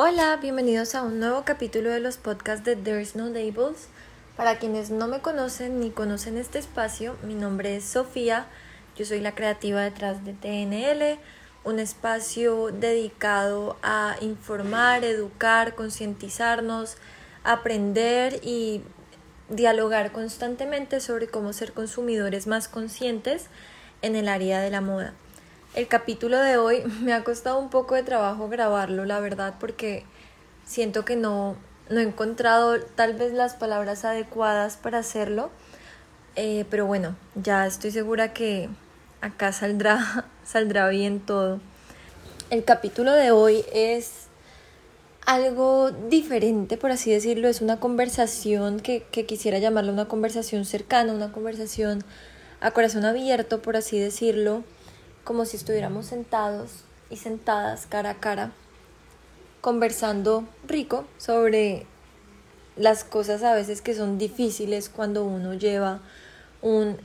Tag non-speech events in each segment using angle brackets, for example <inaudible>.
Hola, bienvenidos a un nuevo capítulo de los podcasts de There's No Labels. Para quienes no me conocen ni conocen este espacio, mi nombre es Sofía, yo soy la creativa detrás de TNL, un espacio dedicado a informar, educar, concientizarnos, aprender y dialogar constantemente sobre cómo ser consumidores más conscientes en el área de la moda. El capítulo de hoy <laughs> me ha costado un poco de trabajo grabarlo, la verdad, porque siento que no, no he encontrado tal vez las palabras adecuadas para hacerlo. Eh, pero bueno, ya estoy segura que acá saldrá, <laughs> saldrá bien todo. El capítulo de hoy es algo diferente, por así decirlo. Es una conversación que, que quisiera llamarla una conversación cercana, una conversación a corazón abierto, por así decirlo como si estuviéramos sentados y sentadas cara a cara, conversando rico sobre las cosas a veces que son difíciles cuando uno lleva un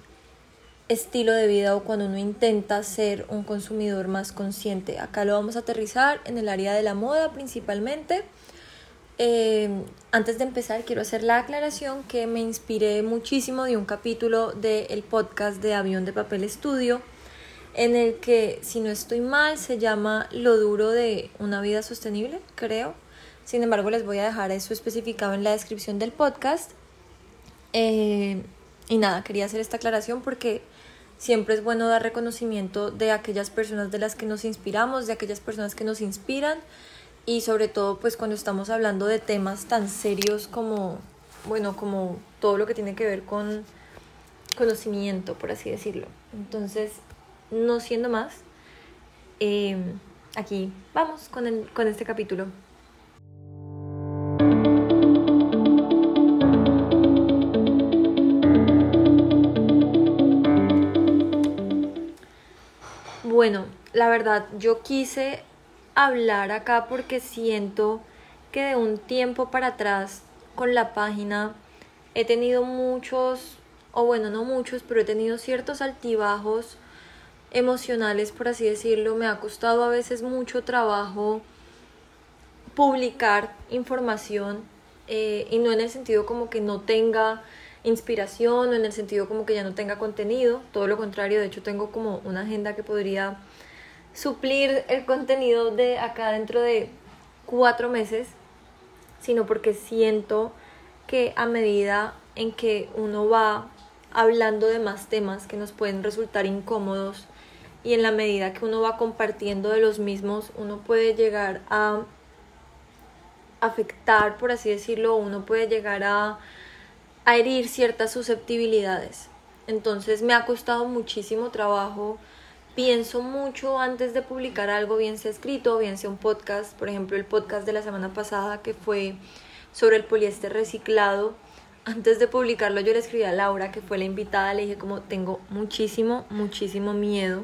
estilo de vida o cuando uno intenta ser un consumidor más consciente. Acá lo vamos a aterrizar en el área de la moda principalmente. Eh, antes de empezar quiero hacer la aclaración que me inspiré muchísimo de un capítulo del podcast de Avión de Papel Estudio en el que, si no estoy mal, se llama Lo duro de una vida sostenible, creo. Sin embargo, les voy a dejar eso especificado en la descripción del podcast. Eh, y nada, quería hacer esta aclaración porque siempre es bueno dar reconocimiento de aquellas personas de las que nos inspiramos, de aquellas personas que nos inspiran y sobre todo pues cuando estamos hablando de temas tan serios como, bueno, como todo lo que tiene que ver con conocimiento, por así decirlo. Entonces, no siendo más, em, aquí vamos con, el, con este capítulo. Bueno, la verdad, yo quise hablar acá porque siento que de un tiempo para atrás con la página he tenido muchos, o bueno, no muchos, pero he tenido ciertos altibajos emocionales, por así decirlo. Me ha costado a veces mucho trabajo publicar información eh, y no en el sentido como que no tenga inspiración o en el sentido como que ya no tenga contenido, todo lo contrario, de hecho tengo como una agenda que podría suplir el contenido de acá dentro de cuatro meses, sino porque siento que a medida en que uno va hablando de más temas que nos pueden resultar incómodos y en la medida que uno va compartiendo de los mismos, uno puede llegar a afectar, por así decirlo, uno puede llegar a, herir ciertas susceptibilidades. Entonces me ha costado muchísimo trabajo. Pienso mucho antes de publicar algo, bien sea escrito, bien sea un podcast. Por ejemplo, el podcast de la semana pasada que fue sobre el poliéster reciclado. Antes de publicarlo yo le escribí a Laura, que fue la invitada, le dije como tengo muchísimo, muchísimo miedo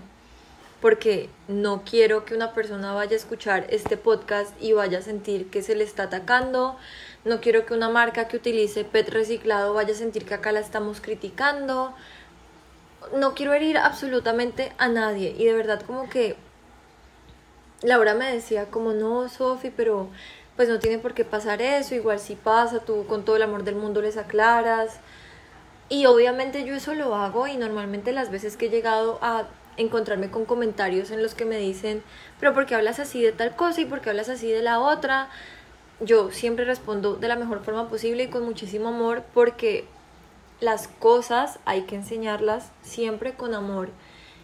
porque no quiero que una persona vaya a escuchar este podcast y vaya a sentir que se le está atacando. No quiero que una marca que utilice PET reciclado vaya a sentir que acá la estamos criticando. No quiero herir absolutamente a nadie. Y de verdad como que Laura me decía como no, Sofi, pero pues no tiene por qué pasar eso. Igual si pasa, tú con todo el amor del mundo les aclaras. Y obviamente yo eso lo hago y normalmente las veces que he llegado a encontrarme con comentarios en los que me dicen, pero ¿por qué hablas así de tal cosa y por qué hablas así de la otra? Yo siempre respondo de la mejor forma posible y con muchísimo amor porque las cosas hay que enseñarlas siempre con amor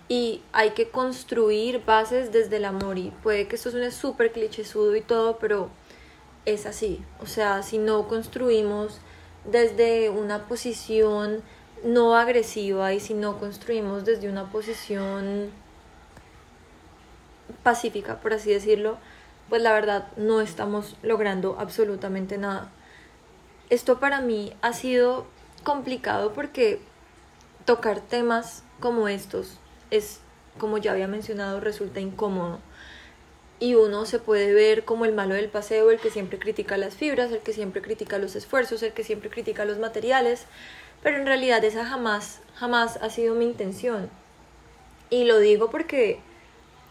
y hay que construir bases desde el amor y puede que esto suene súper clichésudo y todo, pero es así. O sea, si no construimos desde una posición no agresiva y si no construimos desde una posición pacífica, por así decirlo, pues la verdad no estamos logrando absolutamente nada. Esto para mí ha sido complicado porque tocar temas como estos es, como ya había mencionado, resulta incómodo. Y uno se puede ver como el malo del paseo, el que siempre critica las fibras, el que siempre critica los esfuerzos, el que siempre critica los materiales, pero en realidad esa jamás, jamás ha sido mi intención. Y lo digo porque,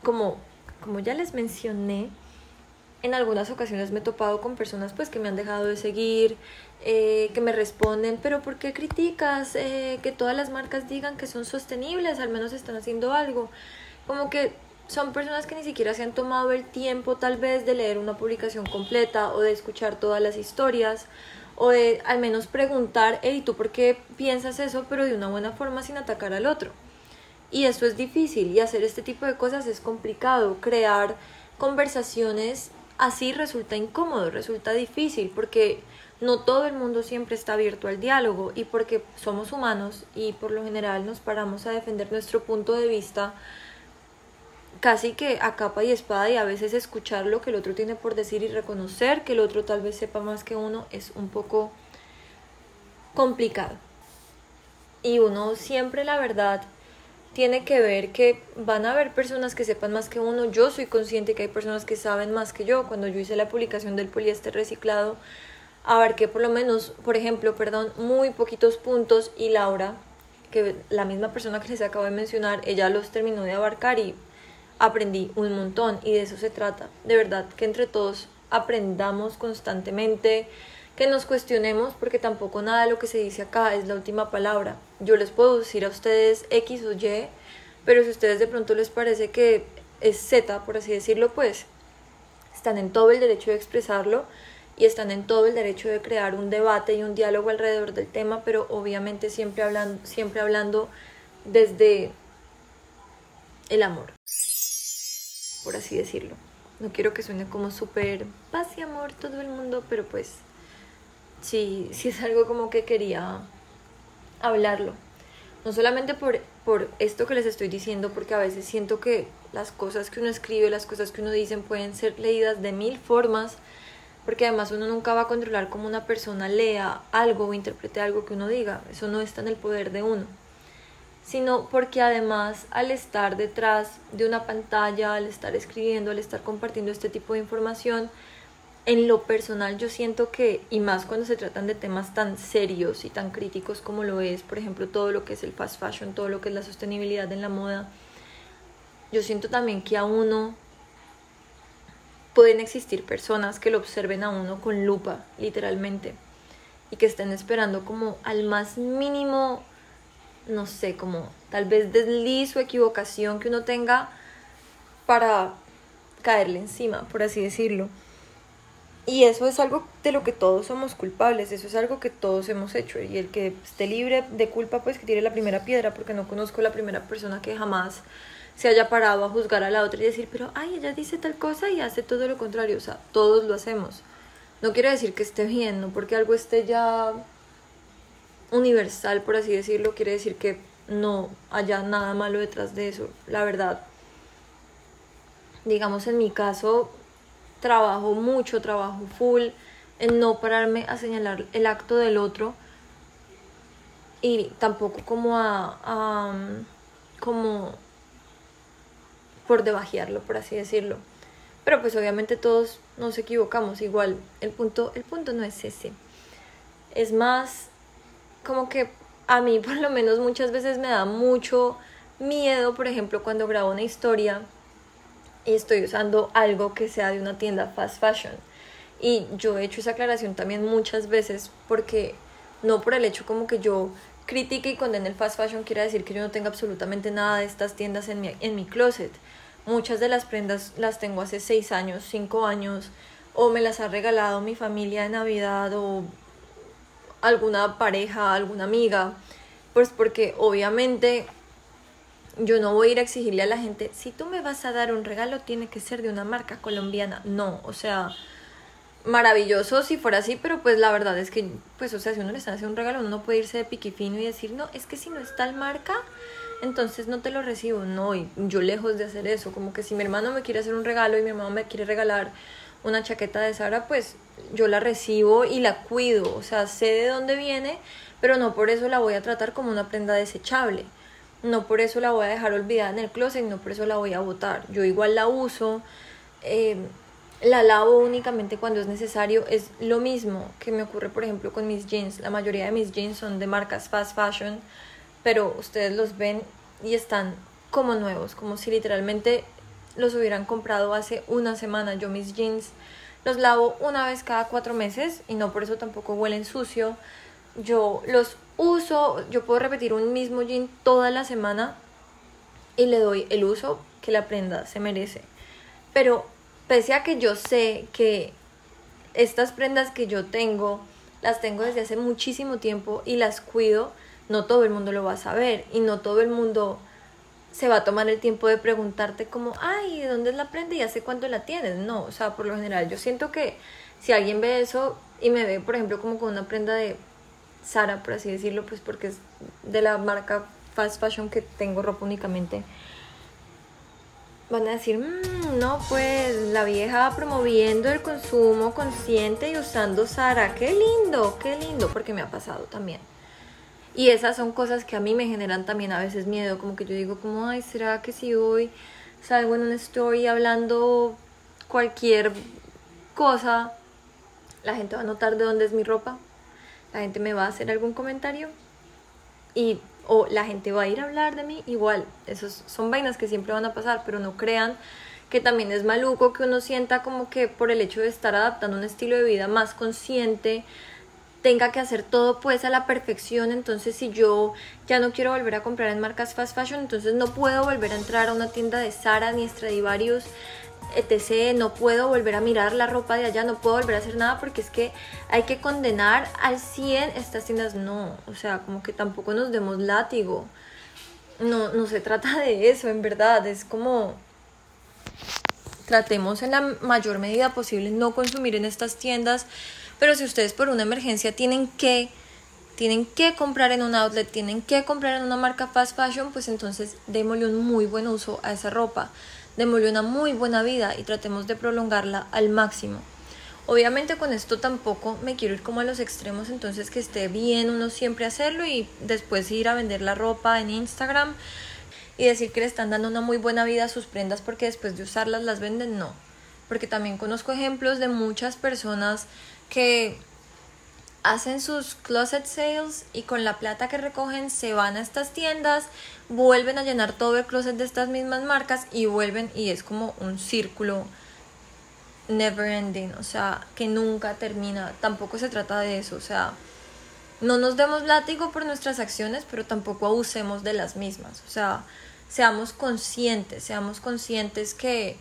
como, como ya les mencioné, en algunas ocasiones me he topado con personas pues que me han dejado de seguir, eh, que me responden, pero ¿por qué criticas eh, que todas las marcas digan que son sostenibles? Al menos están haciendo algo. Como que son personas que ni siquiera se han tomado el tiempo tal vez de leer una publicación completa o de escuchar todas las historias o de al menos preguntar, hey, ¿tú por qué piensas eso? Pero de una buena forma sin atacar al otro. Y eso es difícil y hacer este tipo de cosas es complicado. Crear conversaciones así resulta incómodo, resulta difícil porque no todo el mundo siempre está abierto al diálogo y porque somos humanos y por lo general nos paramos a defender nuestro punto de vista casi que a capa y espada y a veces escuchar lo que el otro tiene por decir y reconocer que el otro tal vez sepa más que uno es un poco complicado. Y uno siempre la verdad tiene que ver que van a haber personas que sepan más que uno. Yo soy consciente que hay personas que saben más que yo. Cuando yo hice la publicación del poliéster reciclado, abarqué por lo menos, por ejemplo, perdón, muy poquitos puntos y Laura, que la misma persona que les acabo de mencionar, ella los terminó de abarcar y aprendí un montón y de eso se trata. De verdad que entre todos aprendamos constantemente, que nos cuestionemos porque tampoco nada de lo que se dice acá es la última palabra. Yo les puedo decir a ustedes X o Y, pero si a ustedes de pronto les parece que es Z, por así decirlo, pues están en todo el derecho de expresarlo y están en todo el derecho de crear un debate y un diálogo alrededor del tema, pero obviamente siempre hablando, siempre hablando desde el amor, por así decirlo. No quiero que suene como súper paz y amor todo el mundo, pero pues sí, sí es algo como que quería hablarlo. No solamente por, por esto que les estoy diciendo, porque a veces siento que las cosas que uno escribe, las cosas que uno dice pueden ser leídas de mil formas, porque además uno nunca va a controlar cómo una persona lea algo o interprete algo que uno diga, eso no está en el poder de uno, sino porque además al estar detrás de una pantalla, al estar escribiendo, al estar compartiendo este tipo de información, en lo personal yo siento que, y más cuando se tratan de temas tan serios y tan críticos como lo es, por ejemplo, todo lo que es el fast fashion, todo lo que es la sostenibilidad en la moda, yo siento también que a uno pueden existir personas que lo observen a uno con lupa, literalmente, y que estén esperando como al más mínimo, no sé, como tal vez desliz o equivocación que uno tenga para caerle encima, por así decirlo. Y eso es algo de lo que todos somos culpables, eso es algo que todos hemos hecho. Y el que esté libre de culpa, pues que tire la primera piedra, porque no conozco la primera persona que jamás se haya parado a juzgar a la otra y decir, pero, ay, ella dice tal cosa y hace todo lo contrario. O sea, todos lo hacemos. No quiere decir que esté bien, no porque algo esté ya universal, por así decirlo, quiere decir que no haya nada malo detrás de eso. La verdad, digamos en mi caso, trabajo mucho, trabajo full, en no pararme a señalar el acto del otro y tampoco como a, como por debajearlo, por así decirlo. Pero pues obviamente todos nos equivocamos igual. El punto, el punto no es ese. Es más como que a mí por lo menos muchas veces me da mucho miedo, por ejemplo, cuando grabo una historia y estoy usando algo que sea de una tienda fast fashion. Y yo he hecho esa aclaración también muchas veces porque no por el hecho como que yo critique y condene el fast fashion quiere decir que yo no tenga absolutamente nada de estas tiendas en mi, en mi closet. Muchas de las prendas las tengo hace 6 años, 5 años, o me las ha regalado mi familia de Navidad alguna pareja, alguna amiga. Pues porque obviamente yo no voy a ir a exigirle a la gente, si tú me vas a dar un regalo, tiene que ser de una marca colombiana. No, o sea, maravilloso si fuera así, pero pues la verdad es que, pues, o sea, si uno le está haciendo un regalo, uno no puede irse de piquifino y decir, no, es que si no es tal marca, entonces no te lo recibo. No, y yo lejos de hacer eso, como que si mi hermano me quiere hacer un regalo y mi mamá me quiere regalar una chaqueta de Sara, pues yo la recibo y la cuido, o sea, sé de dónde viene, pero no por eso la voy a tratar como una prenda desechable no por eso la voy a dejar olvidada en el closet, no por eso la voy a botar. Yo igual la uso, eh, la lavo únicamente cuando es necesario. Es lo mismo que me ocurre, por ejemplo, con mis jeans. La mayoría de mis jeans son de marcas fast fashion, pero ustedes los ven y están como nuevos, como si literalmente los hubieran comprado hace una semana. Yo mis jeans los lavo una vez cada cuatro meses y no por eso tampoco huelen sucio. Yo los uso, yo puedo repetir un mismo jean toda la semana y le doy el uso que la prenda se merece. Pero pese a que yo sé que estas prendas que yo tengo, las tengo desde hace muchísimo tiempo y las cuido, no todo el mundo lo va a saber y no todo el mundo se va a tomar el tiempo de preguntarte como, ay, ¿de dónde la prenda y hace cuánto la tienes? No, o sea, por lo general yo siento que si alguien ve eso y me ve, por ejemplo, como con una prenda de Sara, por así decirlo, pues porque es de la marca fast fashion que tengo ropa únicamente, van a decir, mmm, no, pues la vieja promoviendo el consumo consciente y usando Sara, qué lindo, qué lindo, porque me ha pasado también. Y esas son cosas que a mí me generan también a veces miedo, como que yo digo como, ay, ¿será que si hoy salgo en una story hablando cualquier cosa, la gente va a notar de dónde es mi ropa? La gente me va a hacer algún comentario y o la gente va a ir a hablar de mí, igual, esos son vainas que siempre van a pasar, pero no crean que también es maluco que uno sienta como que por el hecho de estar adaptando un estilo de vida más consciente, tenga que hacer todo pues a la perfección, entonces si yo ya no quiero volver a comprar en marcas fast fashion, entonces no puedo volver a entrar a una tienda de Zara ni Stradivarius, etc. No puedo volver a mirar la ropa de allá, no puedo volver a hacer nada porque es que hay que condenar al 100 estas tiendas. No, o sea, como que tampoco nos demos látigo. No, no se trata de eso, en verdad, es como tratemos en la mayor medida posible no consumir en estas tiendas pero si ustedes por una emergencia tienen que tienen que comprar en un outlet, tienen que comprar en una marca fast fashion, pues entonces démosle un muy buen uso a esa ropa, démosle una muy buena vida y tratemos de prolongarla al máximo. Obviamente con esto tampoco me quiero ir como a los extremos, entonces que esté bien uno siempre hacerlo y después ir a vender la ropa en Instagram y decir que le están dando una muy buena vida a sus prendas porque después de usarlas las venden, no. Porque también conozco ejemplos de muchas personas que hacen sus closet sales y con la plata que recogen se van a estas tiendas, vuelven a llenar todo el closet de estas mismas marcas y vuelven y es como un círculo never ending, o sea, que nunca termina. Tampoco se trata de eso, o sea, no nos demos látigo por nuestras acciones, pero tampoco abusemos de las mismas, o sea, seamos conscientes, seamos conscientes que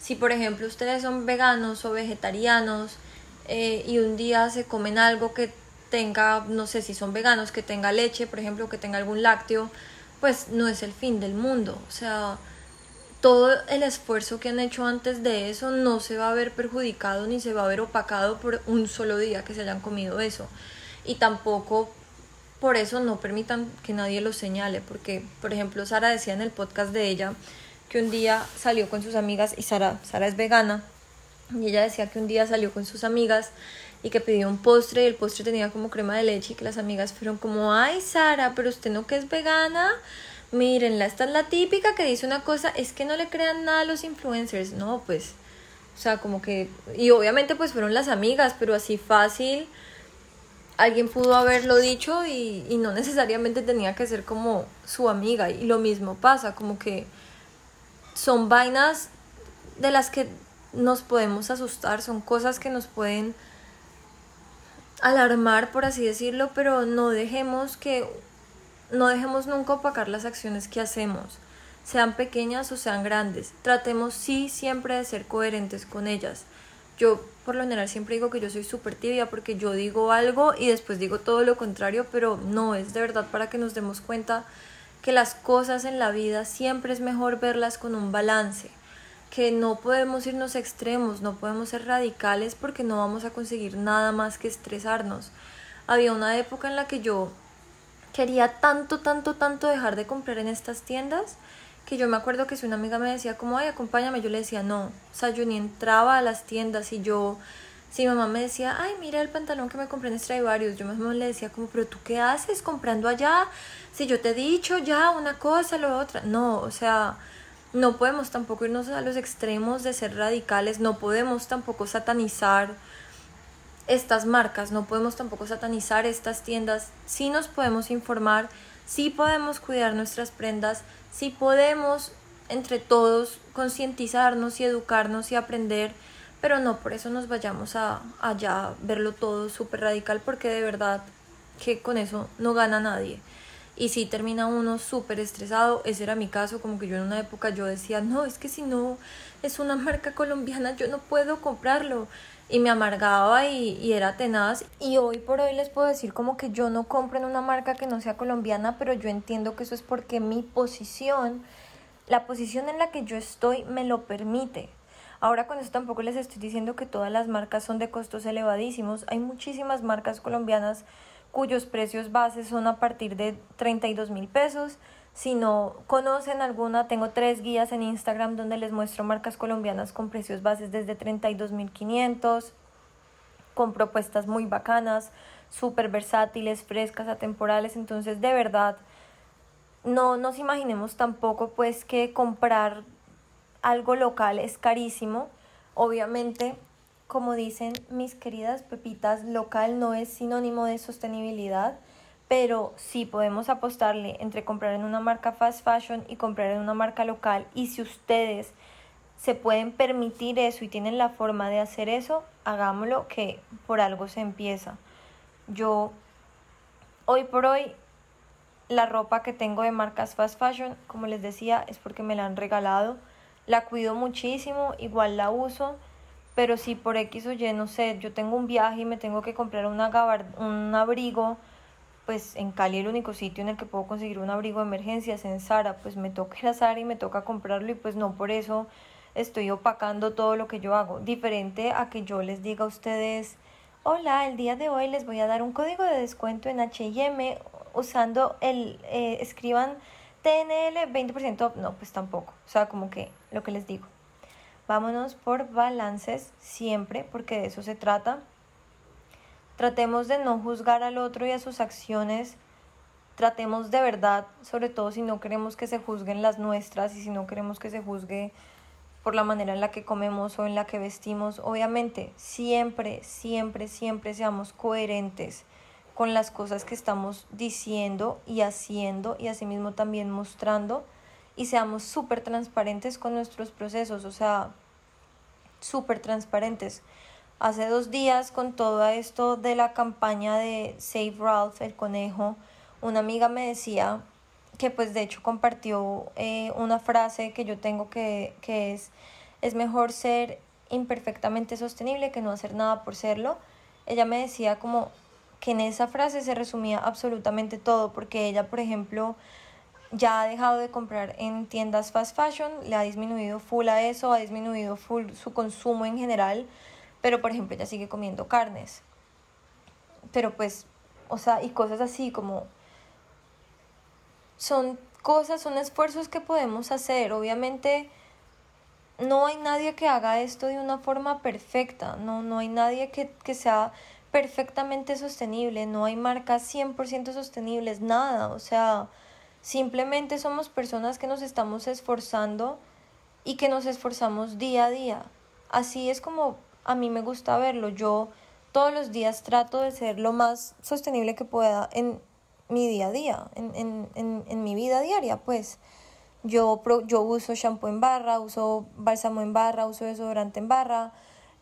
si por ejemplo ustedes son veganos o vegetarianos, eh, y un día se comen algo que tenga, no sé si son veganos, que tenga leche, por ejemplo, que tenga algún lácteo, pues no es el fin del mundo. O sea, todo el esfuerzo que han hecho antes de eso no se va a ver perjudicado ni se va a ver opacado por un solo día que se hayan comido eso. Y tampoco por eso no permitan que nadie lo señale, porque, por ejemplo, Sara decía en el podcast de ella que un día salió con sus amigas y Sara, Sara es vegana y ella decía que un día salió con sus amigas y que pidió un postre y el postre tenía como crema de leche y que las amigas fueron como, ay Sara, pero usted no que es vegana, mírenla, esta es la típica que dice una cosa, es que no le crean nada a los influencers, no, pues, o sea, como que, y obviamente pues fueron las amigas, pero así fácil, alguien pudo haberlo dicho y, y no necesariamente tenía que ser como su amiga, y lo mismo pasa, como que son vainas de las que nos podemos asustar, son cosas que nos pueden alarmar, por así decirlo, pero no dejemos que no dejemos nunca opacar las acciones que hacemos, sean pequeñas o sean grandes. Tratemos sí siempre de ser coherentes con ellas. Yo por lo general siempre digo que yo soy súper tibia porque yo digo algo y después digo todo lo contrario, pero no es de verdad para que nos demos cuenta que las cosas en la vida siempre es mejor verlas con un balance que no podemos irnos extremos, no podemos ser radicales porque no vamos a conseguir nada más que estresarnos. Había una época en la que yo quería tanto, tanto, tanto dejar de comprar en estas tiendas que yo me acuerdo que si una amiga me decía como, ay, acompáñame, yo le decía no. O sea, yo ni entraba a las tiendas y yo, si mi mamá me decía, ay, mira el pantalón que me compré en Stradivarius, yo mismo le decía como, pero tú qué haces comprando allá? Si yo te he dicho ya una cosa, lo otra. No, o sea, no podemos tampoco irnos a los extremos de ser radicales, no podemos tampoco satanizar estas marcas, no podemos tampoco satanizar estas tiendas, sí nos podemos informar, sí podemos cuidar nuestras prendas, sí podemos entre todos concientizarnos y educarnos y aprender, pero no por eso nos vayamos a allá verlo todo súper radical porque de verdad que con eso no gana nadie. Y si termina uno súper estresado, ese era mi caso, como que yo en una época yo decía, no, es que si no es una marca colombiana, yo no puedo comprarlo. Y me amargaba y, y era tenaz. Y hoy por hoy les puedo decir como que yo no compro en una marca que no sea colombiana, pero yo entiendo que eso es porque mi posición, la posición en la que yo estoy me lo permite. Ahora con eso tampoco les estoy diciendo que todas las marcas son de costos elevadísimos. Hay muchísimas marcas colombianas cuyos precios bases son a partir de 32 mil pesos. Si no conocen alguna, tengo tres guías en Instagram donde les muestro marcas colombianas con precios bases desde 32.500, con propuestas muy bacanas, súper versátiles, frescas, atemporales. Entonces, de verdad, no nos imaginemos tampoco pues que comprar algo local es carísimo. Obviamente como dicen mis queridas pepitas, local no es sinónimo de sostenibilidad, pero sí podemos apostarle entre comprar en una marca fast fashion y comprar en una marca local. Y si ustedes se pueden permitir eso y tienen la forma de hacer eso, hagámoslo que por algo se empieza. Yo, hoy por hoy, la ropa que tengo de marcas fast fashion, como les decía, es porque me la han regalado. La cuido muchísimo, igual la uso pero si por X o Y, no sé, yo tengo un viaje y me tengo que comprar una un abrigo, pues en Cali el único sitio en el que puedo conseguir un abrigo de emergencia es en Sara, pues me toca ir a Sara y me toca comprarlo y pues no por eso estoy opacando todo lo que yo hago. Diferente a que yo les diga a ustedes, hola, el día de hoy les voy a dar un código de descuento en HM usando el, eh, escriban TNL 20%, no, pues tampoco, o sea, como que lo que les digo. Vámonos por balances siempre, porque de eso se trata. Tratemos de no juzgar al otro y a sus acciones. Tratemos de verdad, sobre todo si no queremos que se juzguen las nuestras y si no queremos que se juzgue por la manera en la que comemos o en la que vestimos. Obviamente, siempre, siempre, siempre seamos coherentes con las cosas que estamos diciendo y haciendo y asimismo también mostrando y seamos súper transparentes con nuestros procesos, o sea, súper transparentes. Hace dos días con todo esto de la campaña de Save Ralph, el conejo, una amiga me decía que pues de hecho compartió eh, una frase que yo tengo que, que es, es mejor ser imperfectamente sostenible que no hacer nada por serlo. Ella me decía como que en esa frase se resumía absolutamente todo, porque ella, por ejemplo, ya ha dejado de comprar en tiendas fast fashion, le ha disminuido full a eso, ha disminuido full su consumo en general, pero por ejemplo ella sigue comiendo carnes. Pero pues, o sea, y cosas así como son cosas, son esfuerzos que podemos hacer. Obviamente no hay nadie que haga esto de una forma perfecta, no, no hay nadie que, que sea perfectamente sostenible, no hay marcas 100% sostenibles, nada, o sea, Simplemente somos personas que nos estamos esforzando y que nos esforzamos día a día. Así es como a mí me gusta verlo. Yo todos los días trato de ser lo más sostenible que pueda en mi día a día, en, en, en, en mi vida diaria, pues. Yo, yo uso shampoo en barra, uso bálsamo en barra, uso desodorante en barra,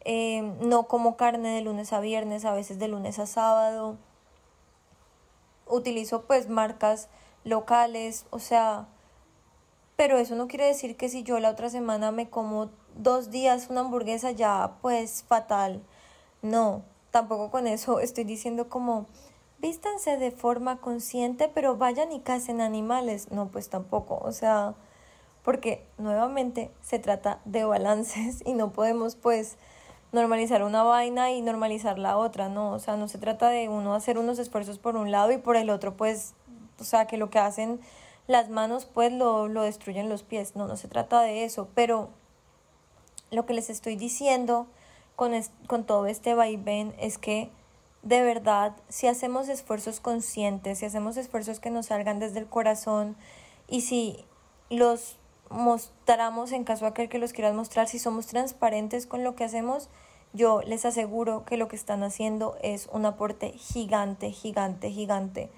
eh, no como carne de lunes a viernes, a veces de lunes a sábado. Utilizo pues marcas locales, o sea, pero eso no quiere decir que si yo la otra semana me como dos días una hamburguesa ya pues fatal. No, tampoco con eso <laughs> estoy diciendo como vístanse de forma consciente, pero vayan y casen animales. No, pues tampoco, o sea, porque nuevamente se trata de balances <laughs> y no podemos pues normalizar una vaina y normalizar la otra, no, o sea, no se trata de uno hacer unos esfuerzos por un lado y por el otro pues o sea, que lo que hacen las manos pues lo, lo destruyen los pies, no, no se trata de eso, pero lo que les estoy diciendo con, con todo este vaivén es que de verdad, si hacemos esfuerzos conscientes, si hacemos esfuerzos que nos salgan desde el corazón y si los mostramos en caso aquel que los quieras mostrar, si somos transparentes con lo que hacemos, yo les aseguro que lo que están haciendo es un aporte gigante, gigante, gigante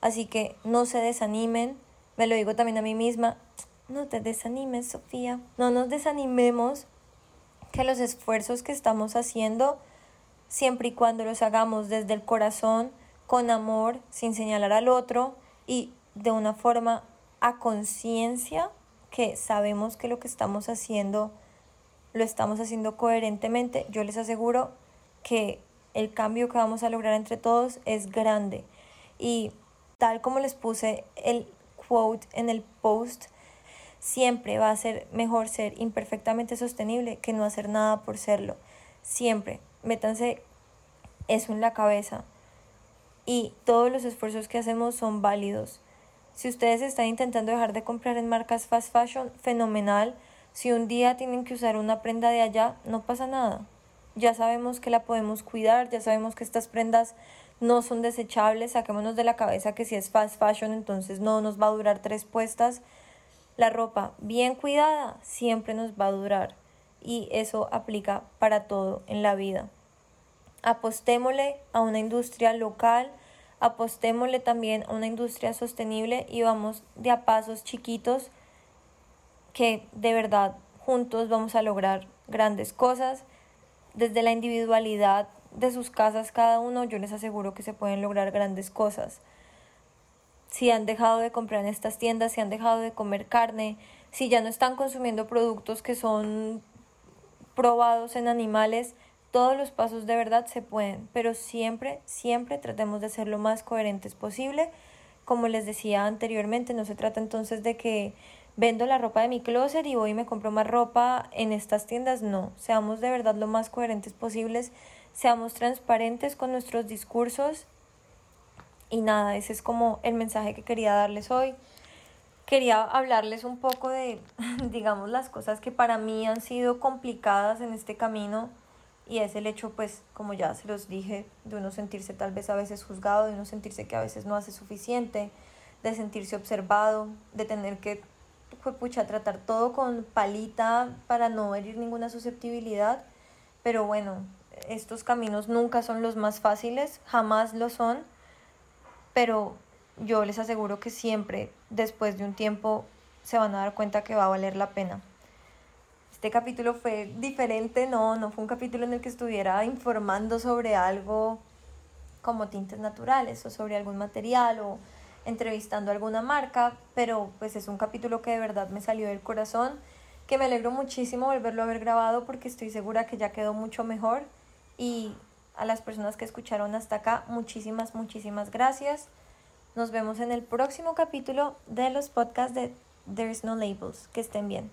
Así que no se desanimen, me lo digo también a mí misma, no te desanimes, Sofía. No nos desanimemos que los esfuerzos que estamos haciendo, siempre y cuando los hagamos desde el corazón, con amor, sin señalar al otro y de una forma a conciencia que sabemos que lo que estamos haciendo lo estamos haciendo coherentemente, yo les aseguro que el cambio que vamos a lograr entre todos es grande. Y tal como les puse el quote en el post, siempre va a ser mejor ser imperfectamente sostenible que no hacer nada por serlo. Siempre. Métanse eso en la cabeza. Y todos los esfuerzos que hacemos son válidos. Si ustedes están intentando dejar de comprar en marcas fast fashion, fenomenal. Si un día tienen que usar una prenda de allá, no pasa nada. Ya sabemos que la podemos cuidar, ya sabemos que estas prendas no son desechables, saquémonos de la cabeza que si es fast fashion entonces no nos va a durar tres puestas. La ropa bien cuidada siempre nos va a durar y eso aplica para todo en la vida. Apostémosle a una industria local, apostémosle también a una industria sostenible y vamos de a pasos chiquitos que de verdad juntos vamos a lograr grandes cosas. Desde la individualidad de sus casas cada uno, yo les aseguro que se pueden lograr grandes cosas. Si han dejado de comprar en estas tiendas, si han dejado de comer carne, si ya no están consumiendo productos que son probados en animales, todos los pasos de verdad se pueden, pero siempre, siempre tratemos de ser lo más coherentes posible. Como les decía anteriormente, no se trata entonces de que vendo la ropa de mi closet y voy y me compro más ropa en estas tiendas, no, seamos de verdad lo más coherentes posibles, seamos transparentes con nuestros discursos y nada, ese es como el mensaje que quería darles hoy. Quería hablarles un poco de, <laughs> digamos, las cosas que para mí han sido complicadas en este camino y es el hecho, pues, como ya se los dije, de uno sentirse tal vez a veces juzgado, de uno sentirse que a veces no hace suficiente, de sentirse observado, de tener que fue pucha, tratar todo con palita para no herir ninguna susceptibilidad. Pero bueno, estos caminos nunca son los más fáciles, jamás lo son. Pero yo les aseguro que siempre, después de un tiempo, se van a dar cuenta que va a valer la pena. Este capítulo fue diferente, no, no fue un capítulo en el que estuviera informando sobre algo como tintes naturales o sobre algún material o entrevistando alguna marca, pero pues es un capítulo que de verdad me salió del corazón, que me alegro muchísimo volverlo a haber grabado porque estoy segura que ya quedó mucho mejor y a las personas que escucharon hasta acá, muchísimas, muchísimas gracias. Nos vemos en el próximo capítulo de los podcasts de There's No Labels. Que estén bien.